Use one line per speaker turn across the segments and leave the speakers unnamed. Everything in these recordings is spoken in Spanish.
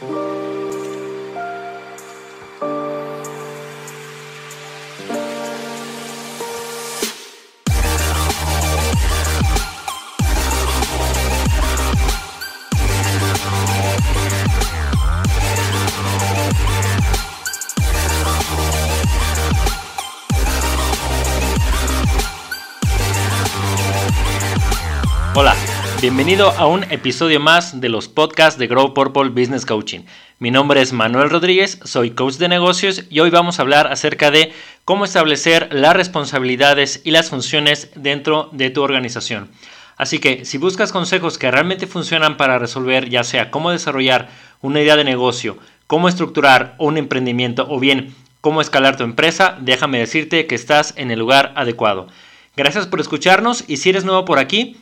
Thank. Bienvenido a un episodio más de los podcasts de Grow Purple Business Coaching. Mi nombre es Manuel Rodríguez, soy coach de negocios y hoy vamos a hablar acerca de cómo establecer las responsabilidades y las funciones dentro de tu organización. Así que si buscas consejos que realmente funcionan para resolver ya sea cómo desarrollar una idea de negocio, cómo estructurar un emprendimiento o bien cómo escalar tu empresa, déjame decirte que estás en el lugar adecuado. Gracias por escucharnos y si eres nuevo por aquí,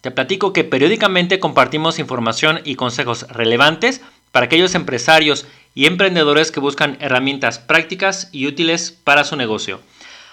te platico que periódicamente compartimos información y consejos relevantes para aquellos empresarios y emprendedores que buscan herramientas prácticas y útiles para su negocio.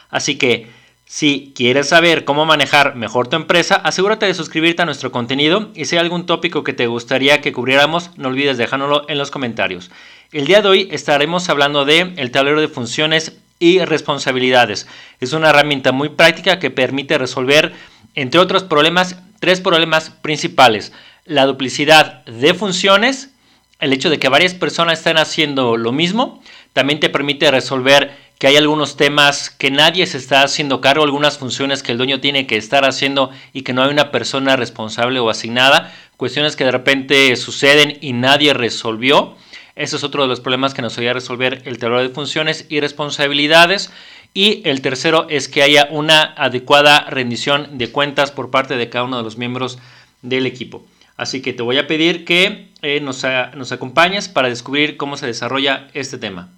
Así que, si quieres saber cómo manejar mejor tu empresa, asegúrate de suscribirte a nuestro contenido y si hay algún tópico que te gustaría que cubriéramos, no olvides dejárnoslo en los comentarios. El día de hoy estaremos hablando de el tablero de funciones y responsabilidades. Es una herramienta muy práctica que permite resolver, entre otros problemas, tres problemas principales. La duplicidad de funciones, el hecho de que varias personas estén haciendo lo mismo, también te permite resolver que hay algunos temas que nadie se está haciendo cargo, algunas funciones que el dueño tiene que estar haciendo y que no hay una persona responsable o asignada, cuestiones que de repente suceden y nadie resolvió. Ese es otro de los problemas que nos a resolver el tablero de funciones y responsabilidades. Y el tercero es que haya una adecuada rendición de cuentas por parte de cada uno de los miembros del equipo. Así que te voy a pedir que eh, nos, acompañes para descubrir cómo se desarrolla este tema.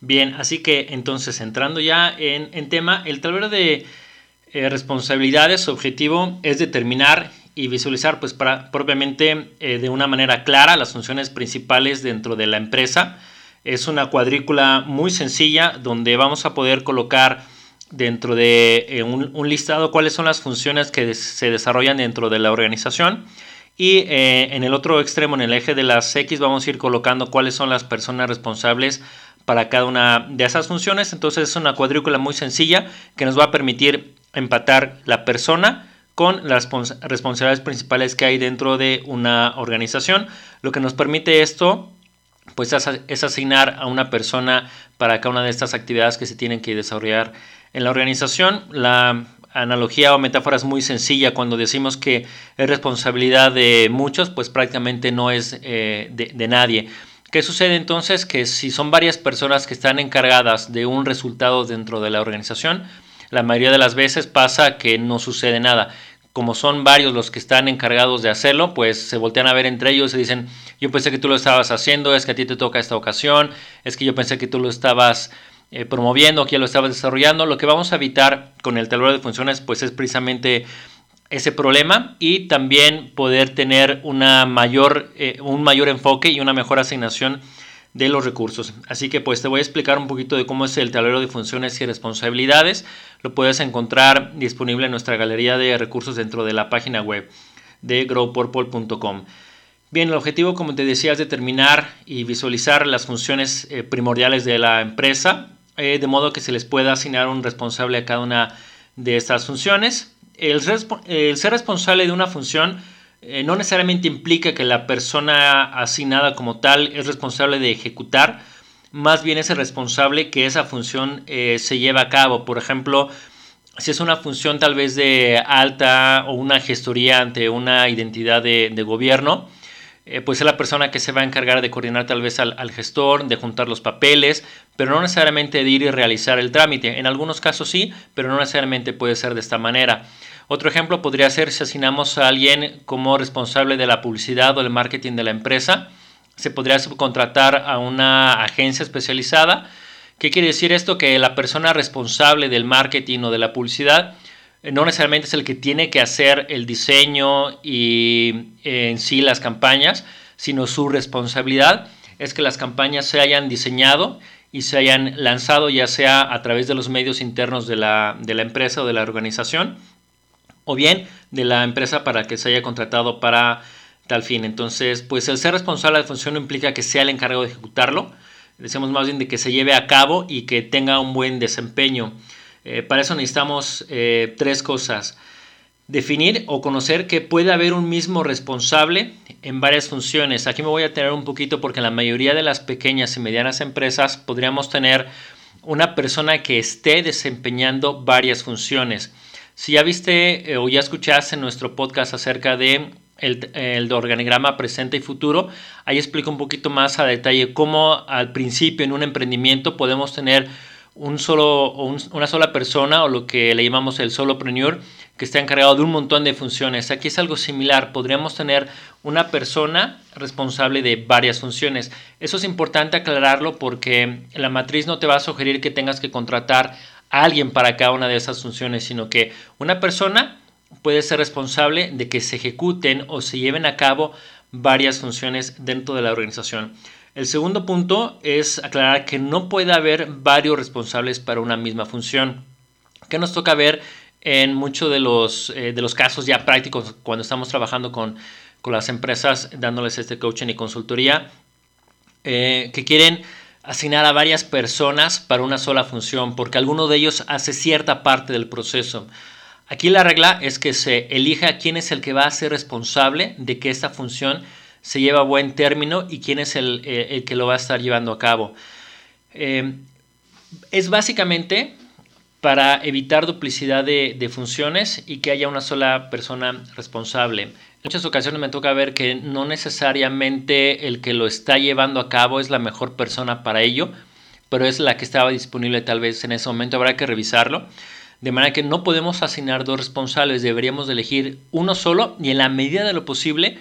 Bien, así que entonces entrando ya en, tema, el tablero de eh, responsabilidades, su objetivo es determinar y visualizar pues para, propiamente eh, de una manera clara las funciones principales dentro de la empresa es una cuadrícula muy sencilla donde vamos a poder colocar dentro de eh, un, listado cuáles son las funciones que se desarrollan dentro de la organización. Y eh, en el otro extremo, en el eje de las X, vamos a ir colocando cuáles son las personas responsables para cada una de esas funciones. Entonces es una cuadrícula muy sencilla que nos va a permitir empatar la persona con las responsabilidades principales que hay dentro de una organización. Lo que nos permite esto pues es asignar a una persona para cada una de estas actividades que se tienen que desarrollar en la organización. La analogía o metáfora es muy sencilla. Cuando decimos que es responsabilidad de muchos, pues prácticamente no es eh, de, de nadie. ¿Qué sucede entonces? Que si son varias personas que están encargadas de un resultado dentro de la organización, la mayoría de las veces pasa que no sucede nada como son varios los que están encargados de hacerlo, pues se voltean a ver entre ellos y dicen, yo pensé que tú lo estabas haciendo, es que a ti te toca esta ocasión, es que yo pensé que tú lo estabas eh, promoviendo, que ya lo estabas desarrollando. Lo que vamos a evitar con el tablero de funciones, pues es precisamente ese problema y también poder tener una mayor, eh, un mayor enfoque y una mejor asignación de los recursos. Así que pues te voy a explicar un poquito de cómo es el tablero de funciones y responsabilidades. Lo puedes encontrar disponible en nuestra galería de recursos dentro de la página web de growpurple.com. Bien, el objetivo, como te decía, es determinar y visualizar las funciones eh, primordiales de la empresa, eh, de modo que se les pueda asignar un responsable a cada una de estas funciones. el ser responsable de una función eh, no necesariamente implica que la persona asignada como tal es responsable de ejecutar, más bien es el responsable que esa función eh, se lleva a cabo. Por ejemplo, si es una función tal vez de alta o una gestoría ante una identidad de, gobierno, eh, pues es la persona que se va a encargar de coordinar tal vez al, al, gestor, de juntar los papeles, pero no necesariamente de ir y realizar el trámite. En algunos casos sí, pero no necesariamente puede ser de esta manera. Otro ejemplo podría ser si asignamos a alguien como responsable de la publicidad o el marketing de la empresa. Se podría subcontratar a una agencia especializada. ¿Qué quiere decir esto? Que la persona responsable del marketing o de la publicidad eh, no necesariamente es el que tiene que hacer el diseño y eh, en sí las campañas, sino su responsabilidad es que las campañas se hayan diseñado y se hayan lanzado ya sea a través de los medios internos de la, de la empresa o de la organización o bien de la empresa para que se haya contratado para tal fin. Entonces, pues el ser responsable de la función no implica que sea el encargado de ejecutarlo, decimos más bien de que se lleve a cabo y que tenga un buen desempeño. Eh, para eso necesitamos eh, tres cosas. Definir o conocer que puede haber un mismo responsable en varias funciones. Aquí me voy a tener un poquito porque en la mayoría de las pequeñas y medianas empresas podríamos tener una persona que esté desempeñando varias funciones. Si ya viste eh, o ya escuchaste nuestro podcast acerca de organigrama presente y futuro, ahí explico un poquito más a detalle cómo al principio en un emprendimiento podemos tener un solo, una sola persona o lo que le llamamos el solopreneur que está encargado de un montón de funciones. Aquí es algo similar, podríamos tener una persona responsable de varias funciones. Eso es importante aclararlo porque la matriz no te va a sugerir que tengas que contratar alguien para cada una de esas funciones, sino que una persona puede ser responsable de que se ejecuten o se lleven a cabo varias funciones dentro de la organización. El segundo punto es aclarar que no puede haber varios responsables para una misma función. Que nos toca ver en muchos de los, eh, de los casos ya prácticos cuando estamos trabajando con, las empresas dándoles este coaching y consultoría eh, que quieren asignar a varias personas para una sola función porque alguno de ellos hace cierta parte del proceso. Aquí la regla es que se elija quién es el que va a ser responsable de que esta función se lleve a buen término y quién es el, eh, que lo va a estar llevando a cabo. Eh, es básicamente para evitar duplicidad de, funciones y que haya una sola persona responsable. En muchas ocasiones me toca ver que no necesariamente el que lo está llevando a cabo es la mejor persona para ello, pero es la que estaba disponible tal vez en ese momento, habrá que revisarlo. De manera que no podemos asignar dos responsables, deberíamos elegir uno solo y en la medida de lo posible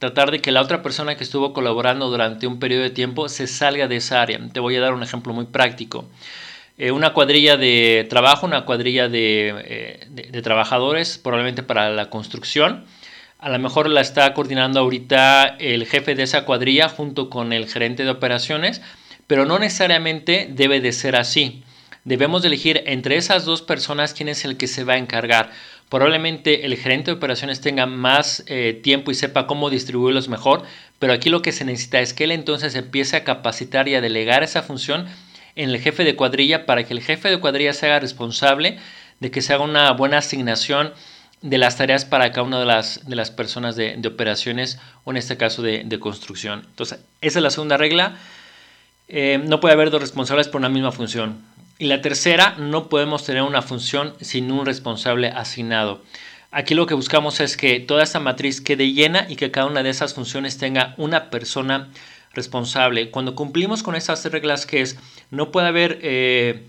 tratar de que la otra persona que estuvo colaborando durante un periodo de tiempo se salga de esa área. Te voy a dar un ejemplo muy práctico. Eh, una cuadrilla de trabajo, una cuadrilla de, eh, trabajadores, probablemente para la construcción. A lo mejor la está coordinando ahorita el jefe de esa cuadrilla junto con el gerente de operaciones, pero no necesariamente debe de ser así debemos elegir entre esas dos personas quién es el que se va a encargar. Probablemente el gerente de operaciones tenga más eh, tiempo y sepa cómo distribuirlos mejor, pero aquí lo que se necesita es que él entonces empiece a capacitar y a delegar esa función en el jefe de cuadrilla para que el jefe de cuadrilla se haga responsable de que se haga una buena asignación de las tareas para cada una de las, de las personas de, operaciones o en este caso de, construcción. Entonces, esa es la segunda regla. Eh, no puede haber dos responsables por una misma función. Y la tercera, no podemos tener una función sin un responsable asignado. Aquí lo que buscamos es que toda esta matriz quede llena y que cada una de esas funciones tenga una persona responsable. Cuando cumplimos con esas reglas que es, no puede haber eh,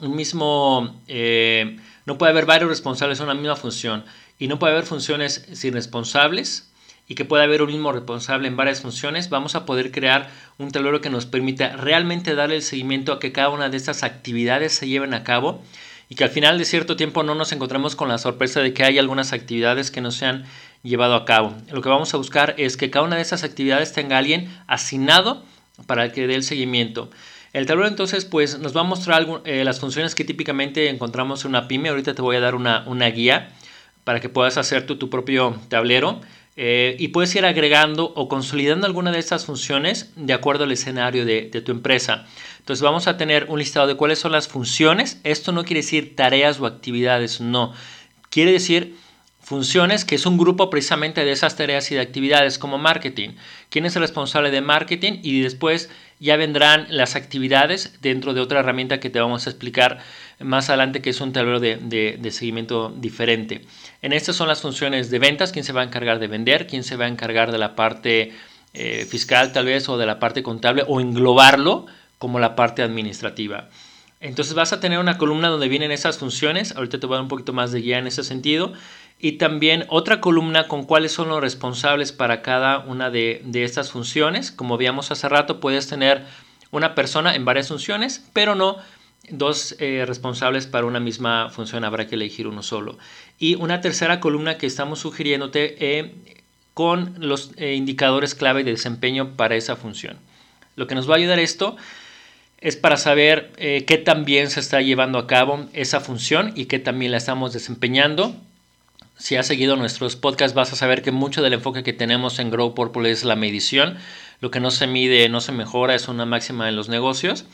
un mismo, eh, no puede haber varios responsables en una misma función y no puede haber funciones sin responsables y que pueda haber un mismo responsable en varias funciones, vamos a poder crear un tablero que nos permita realmente darle el seguimiento a que cada una de estas actividades se lleven a cabo y que al final de cierto tiempo no nos encontremos con la sorpresa de que hay algunas actividades que no se han llevado a cabo. Lo que vamos a buscar es que cada una de esas actividades tenga alguien asignado para que dé el seguimiento. El tablero entonces pues nos va a mostrar eh, las funciones que típicamente encontramos en una pyme. Ahorita te voy a dar una, una guía para que puedas hacer tu propio tablero. Eh, y puedes ir agregando o consolidando alguna de estas funciones de acuerdo al escenario de, tu empresa. Entonces vamos a tener un listado de cuáles son las funciones. Esto no quiere decir tareas o actividades, no. Quiere decir funciones que es un grupo precisamente de esas tareas y de actividades como marketing. ¿Quién es el responsable de marketing? Y después ya vendrán las actividades dentro de otra herramienta que te vamos a explicar más adelante que es un tablero de, seguimiento diferente. En estas son las funciones de ventas, quién se va a encargar de vender, quién se va a encargar de la parte eh, fiscal tal vez o de la parte contable o englobarlo como la parte administrativa. Entonces vas a tener una columna donde vienen esas funciones, ahorita te voy a dar un poquito más de guía en ese sentido, y también otra columna con cuáles son los responsables para cada una de, de estas funciones. Como veíamos hace rato, puedes tener una persona en varias funciones, pero no dos eh, responsables para una misma función, habrá que elegir uno solo. Y una tercera columna que estamos sugiriéndote eh, con los eh, indicadores clave de desempeño para esa función. Lo que nos va a ayudar esto es para saber qué también se está llevando a cabo esa función y qué también la estamos desempeñando si has seguido nuestros podcasts vas a saber que mucho del enfoque que tenemos en Grow Purple es la medición. Lo que no se mide no se mejora, es una máxima en los negocios.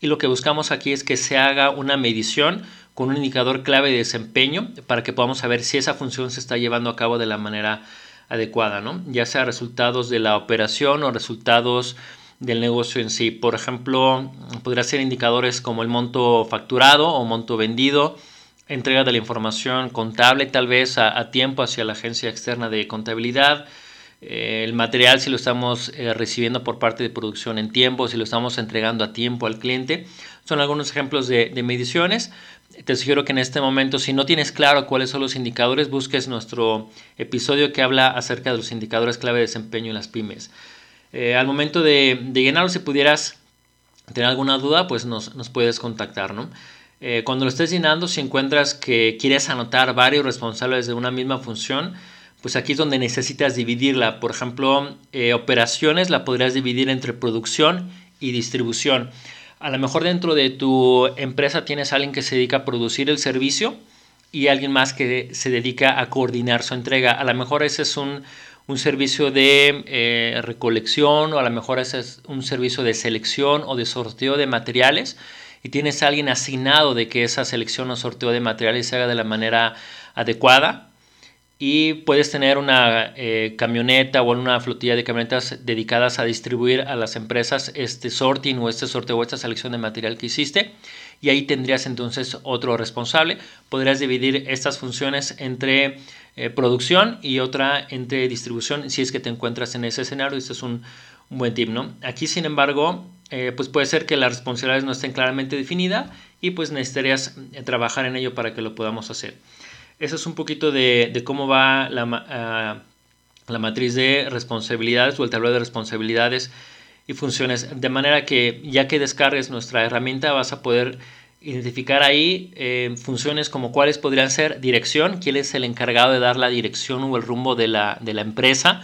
Y lo que buscamos aquí es que se haga una medición con un indicador clave de desempeño para que podamos saber si esa función se está llevando a cabo de la manera adecuada, ¿no? ya sea resultados de la operación o resultados del negocio en sí. Por ejemplo, podría ser indicadores como el monto facturado o monto vendido, entrega de la información contable tal vez a, tiempo hacia la agencia externa de contabilidad, eh, el material si lo estamos eh, recibiendo por parte de producción en tiempo, si lo estamos entregando a tiempo al cliente. Son algunos ejemplos de, de mediciones. Te sugiero que en este momento, si no tienes claro cuáles son los indicadores, busques nuestro episodio que habla acerca de los indicadores clave de desempeño en las pymes. Eh, al momento de, de, llenarlo, si pudieras tener alguna duda, pues nos, puedes contactar, ¿no? Eh, cuando lo estés llenando, si encuentras que quieres anotar varios responsables de una misma función, pues aquí es donde necesitas dividirla. Por ejemplo, eh, operaciones la podrías dividir entre producción y distribución. A lo mejor dentro de tu empresa tienes alguien que se dedica a producir el servicio y alguien más que se dedica a coordinar su entrega. A lo mejor ese es un, un servicio de eh, recolección o a lo mejor ese es un servicio de selección o de sorteo de materiales y tienes a alguien asignado de que esa selección o sorteo de materiales se haga de la manera adecuada y puedes tener una eh, camioneta o una flotilla de camionetas dedicadas a distribuir a las empresas este sorting o este sorteo o esta selección de material que hiciste y ahí tendrías entonces otro responsable. Podrías dividir estas funciones entre eh, producción y otra entre distribución si es que te encuentras en ese escenario. Este es un, buen tip, ¿no? Aquí, sin embargo, eh, pues puede ser que las responsabilidades no estén claramente definidas y pues necesitarías trabajar en ello para que lo podamos hacer. Eso es un poquito de, cómo va la, ah, la, matriz de responsabilidades o el tablero de responsabilidades y funciones. De manera que ya que descargues nuestra herramienta vas a poder identificar ahí eh, funciones como cuáles podrían ser dirección, quién es el encargado de dar la dirección o el rumbo de la, de la empresa,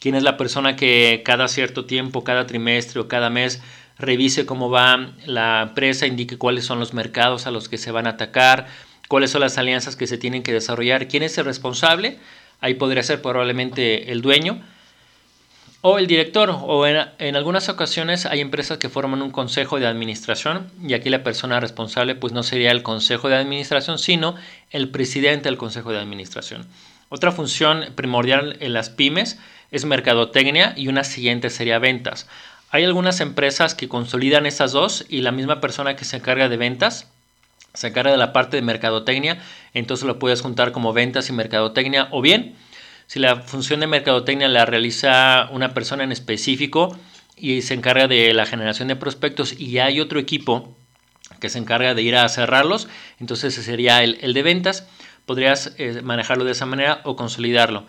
quién es la persona que cada cierto tiempo, cada trimestre o cada mes revise cómo va la empresa, indique cuáles son los mercados a los que se van a atacar, cuáles son las alianzas que se tienen que desarrollar, quién es el responsable, ahí podría ser probablemente el dueño o el director, o en, algunas ocasiones hay empresas que forman un consejo de administración y aquí la persona responsable pues no sería el consejo de administración, sino el presidente del consejo de administración. Otra función primordial en las pymes es mercadotecnia y una siguiente sería ventas. Hay algunas empresas que consolidan esas dos y la misma persona que se encarga de ventas se encarga de la parte de mercadotecnia, entonces lo puedes juntar como ventas y mercadotecnia o bien si la función de mercadotecnia la realiza una persona en específico y se encarga de la generación de prospectos y hay otro equipo que se encarga de ir a cerrarlos, entonces ese sería el, de ventas, podrías eh, manejarlo de esa manera o consolidarlo.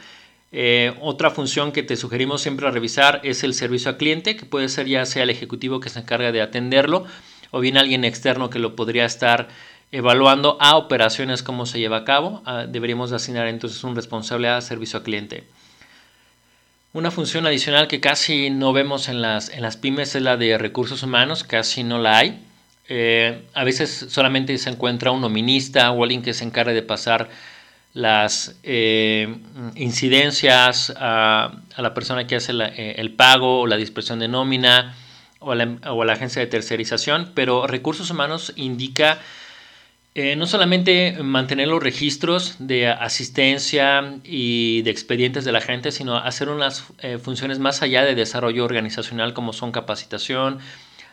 Eh, otra función que te sugerimos siempre revisar es el servicio al cliente, que puede ser ya sea el ejecutivo que se encarga de atenderlo o bien alguien externo que lo podría estar evaluando a operaciones cómo se lleva a cabo. Ah, deberíamos asignar entonces un responsable a servicio al cliente. Una función adicional que casi no vemos en las, en las pymes es la de recursos humanos, casi no la hay. Eh, a veces solamente se encuentra un nominista o alguien que se encargue de pasar las eh, incidencias a, la persona que hace eh, el pago o la dispersión de nómina o a, la, agencia de tercerización, pero recursos humanos indica eh, no solamente mantener los registros de asistencia y de expedientes de la gente, sino hacer unas eh, funciones más allá de desarrollo organizacional como son capacitación,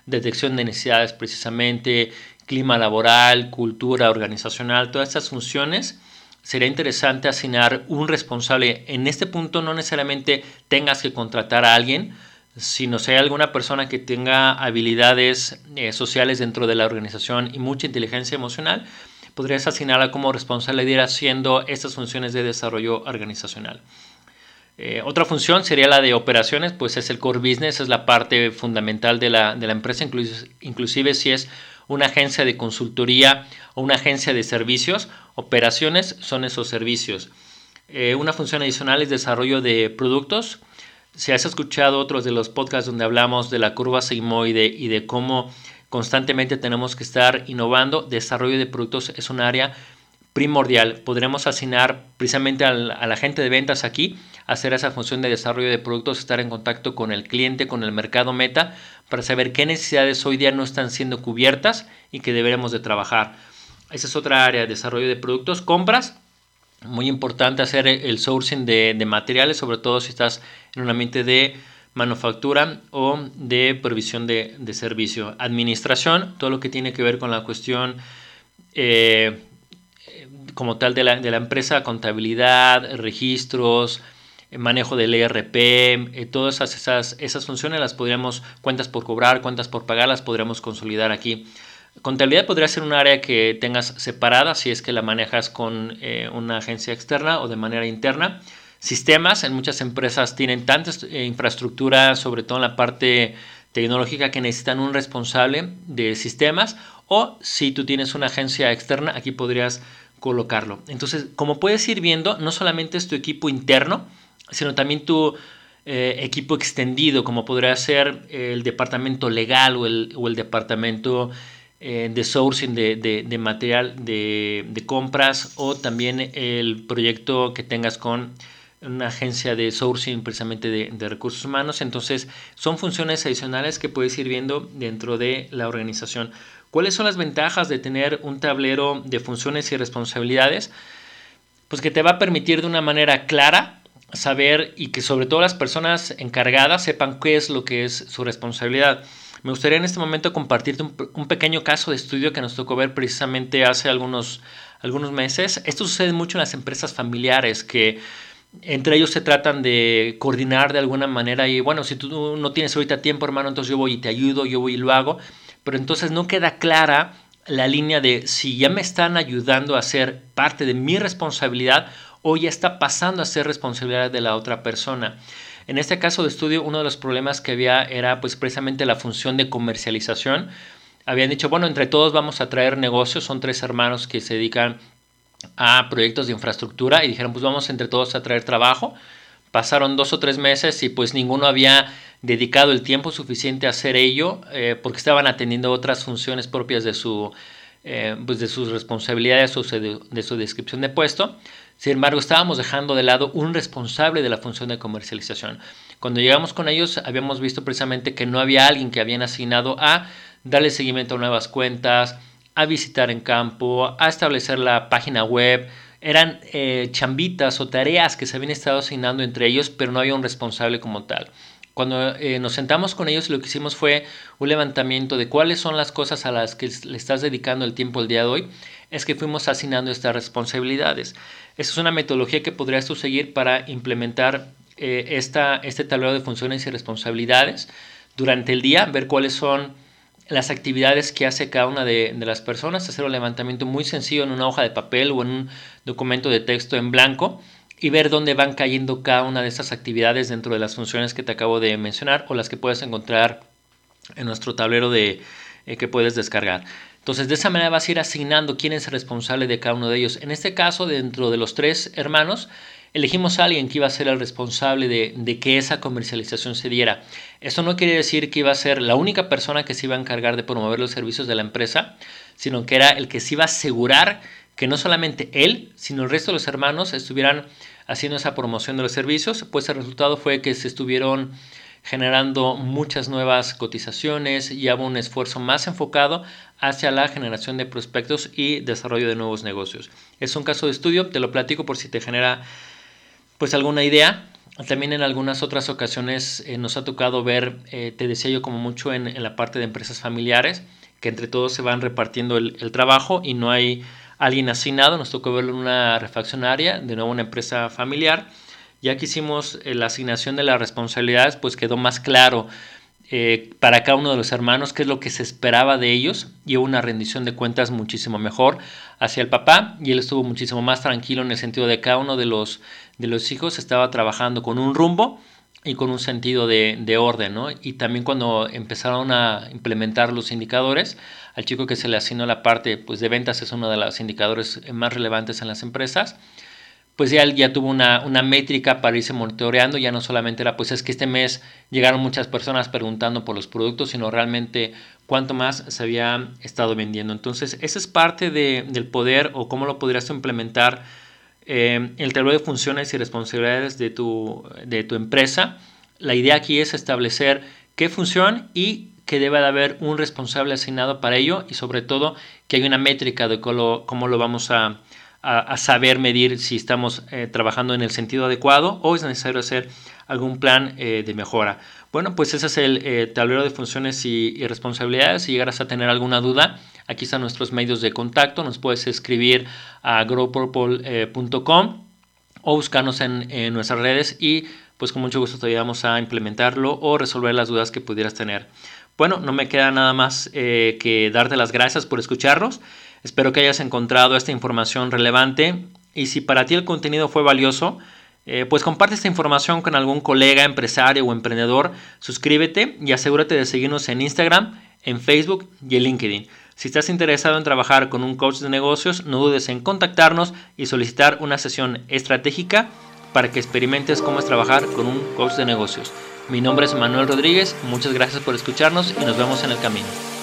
detección de necesidades precisamente, clima laboral, cultura organizacional, todas estas funciones. Sería interesante asignar un responsable. En este punto no necesariamente tengas que contratar a alguien, si no hay alguna persona que tenga habilidades eh, sociales dentro de la organización y mucha inteligencia emocional, podrías asignarla como responsable de ir haciendo estas funciones de desarrollo organizacional. Eh, otra función sería la de operaciones, pues es el core business, es la parte fundamental de la, empresa, inclusive, si es una agencia de consultoría o una agencia de servicios, operaciones son esos servicios. Eh, una función adicional es desarrollo de productos, si has escuchado otros de los podcasts donde hablamos de la curva sigmoide y de cómo constantemente tenemos que estar innovando, desarrollo de productos es un área primordial. Podremos asignar precisamente a la gente de ventas aquí, hacer esa función de desarrollo de productos, estar en contacto con el cliente, con el mercado meta, para saber qué necesidades hoy día no están siendo cubiertas y que deberemos de trabajar. Esa es otra área de desarrollo de productos. Compras, muy importante hacer el sourcing de, materiales, sobre todo si estás en un ambiente de manufactura o de provisión de, servicio. Administración, todo lo que tiene que ver con la cuestión eh, como tal de la, empresa, contabilidad, registros, manejo del ERP, eh, todas esas, esas funciones las podríamos, cuentas por cobrar, cuentas por pagar, las podríamos consolidar aquí. Contabilidad podría ser un área que tengas separada si es que la manejas con eh, una agencia externa o de manera interna. Sistemas, en muchas empresas tienen tanta eh, infraestructura, sobre todo en la parte tecnológica, que necesitan un responsable de sistemas. O si tú tienes una agencia externa, aquí podrías colocarlo. Entonces, como puedes ir viendo, no solamente es tu equipo interno, sino también tu eh, equipo extendido, como podría ser el departamento legal o el, o el departamento eh, de sourcing de, material de, compras o también el proyecto que tengas con una agencia de sourcing precisamente de, recursos humanos. Entonces son funciones adicionales que puedes ir viendo dentro de la organización. ¿Cuáles son las ventajas de tener un tablero de funciones y responsabilidades? Pues que te va a permitir de una manera clara saber y que sobre todo las personas encargadas sepan qué es lo que es su responsabilidad. Me gustaría en este momento compartirte un, pequeño caso de estudio que nos tocó ver precisamente hace algunos, algunos meses. Esto sucede mucho en las empresas familiares que entre ellos se tratan de coordinar de alguna manera y bueno, si tú no tienes ahorita tiempo hermano, entonces yo voy y te ayudo, yo voy y lo hago, pero entonces no queda clara la línea de si ya me están ayudando a ser parte de mi responsabilidad o ya está pasando a ser responsabilidad de la otra persona. En este caso de estudio, uno de los problemas que había era pues precisamente la función de comercialización. Habían dicho, bueno, entre todos vamos a traer negocios, son tres hermanos que se dedican a proyectos de infraestructura y dijeron, pues vamos entre todos a traer trabajo. Pasaron dos o tres meses y pues ninguno había dedicado el tiempo suficiente a hacer ello eh, porque estaban atendiendo otras funciones propias de, su, eh, pues de sus responsabilidades o de su descripción de puesto. Sin embargo, estábamos dejando de lado un responsable de la función de comercialización. Cuando llegamos con ellos, habíamos visto precisamente que no había alguien que habían asignado a darle seguimiento a nuevas cuentas, a visitar en campo, a establecer la página web. Eran eh, chambitas o tareas que se habían estado asignando entre ellos, pero no había un responsable como tal. Cuando eh, nos sentamos con ellos, lo que hicimos fue un levantamiento de cuáles son las cosas a las que le estás dedicando el tiempo el día de hoy. Es que fuimos asignando estas responsabilidades. Esa es una metodología que podrías tú seguir para implementar eh, esta, este tablero de funciones y responsabilidades durante el día, ver cuáles son las actividades que hace cada una de, las personas, hacer un levantamiento muy sencillo en una hoja de papel o en un documento de texto en blanco y ver dónde van cayendo cada una de estas actividades dentro de las funciones que te acabo de mencionar o las que puedes encontrar en nuestro tablero de, eh, que puedes descargar. Entonces, de esa manera vas a ir asignando quién es el responsable de cada uno de ellos. En este caso, dentro de los tres hermanos, elegimos a alguien que iba a ser el responsable de, de, que esa comercialización se diera. Esto no quiere decir que iba a ser la única persona que se iba a encargar de promover los servicios de la empresa, sino que era el que se iba a asegurar que no solamente él, sino el resto de los hermanos estuvieran haciendo esa promoción de los servicios, pues el resultado fue que se estuvieron generando muchas nuevas cotizaciones y hubo un esfuerzo más enfocado hacia la generación de prospectos y desarrollo de nuevos negocios. Es un caso de estudio, te lo platico por si te genera pues alguna idea. También en algunas otras ocasiones eh, nos ha tocado ver, eh, te decía yo como mucho en, la parte de empresas familiares, que entre todos se van repartiendo el, el trabajo y no hay alguien asignado, nos tocó verlo en una refaccionaria, de nuevo una empresa familiar. Ya que hicimos eh, la asignación de las responsabilidades, pues quedó más claro eh, para cada uno de los hermanos qué es lo que se esperaba de ellos y hubo una rendición de cuentas muchísimo mejor hacia el papá y él estuvo muchísimo más tranquilo en el sentido de cada uno de los, de los hijos estaba trabajando con un rumbo y con un sentido de, de orden, ¿no? Y también cuando empezaron a implementar los indicadores, al chico que se le asignó la parte pues, de ventas es uno de los indicadores más relevantes en las empresas, pues ya, ya tuvo una, una, métrica para irse monitoreando, ya no solamente era, pues es que este mes llegaron muchas personas preguntando por los productos, sino realmente cuánto más se había estado vendiendo. Entonces, esa es parte de, del poder o cómo lo podrías implementar eh, el tablero de funciones y responsabilidades de tu, de tu empresa. La idea aquí es establecer qué función y que debe de haber un responsable asignado para ello y sobre todo que haya una métrica de cómo lo vamos a, a, saber medir si estamos eh, trabajando en el sentido adecuado o es necesario hacer algún plan eh, de mejora. Bueno, pues ese es el eh, tablero de funciones y, responsabilidades. Si llegaras a tener alguna duda, aquí están nuestros medios de contacto. Nos puedes escribir a growpurple.com o buscarnos en, en, nuestras redes y pues con mucho gusto te ayudamos a implementarlo o resolver las dudas que pudieras tener. Bueno, no me queda nada más que darte las gracias por escucharnos. Espero que hayas encontrado esta información relevante y si para ti el contenido fue valioso, eh, pues comparte esta información con algún colega, empresario o emprendedor, suscríbete y asegúrate de seguirnos en Instagram, en Facebook y en LinkedIn. Si estás interesado en trabajar con un coach de negocios, no dudes en contactarnos y solicitar una sesión estratégica para que experimentes cómo es trabajar con un coach de negocios. Mi nombre es Manuel Rodríguez, muchas gracias por escucharnos y nos vemos en el camino.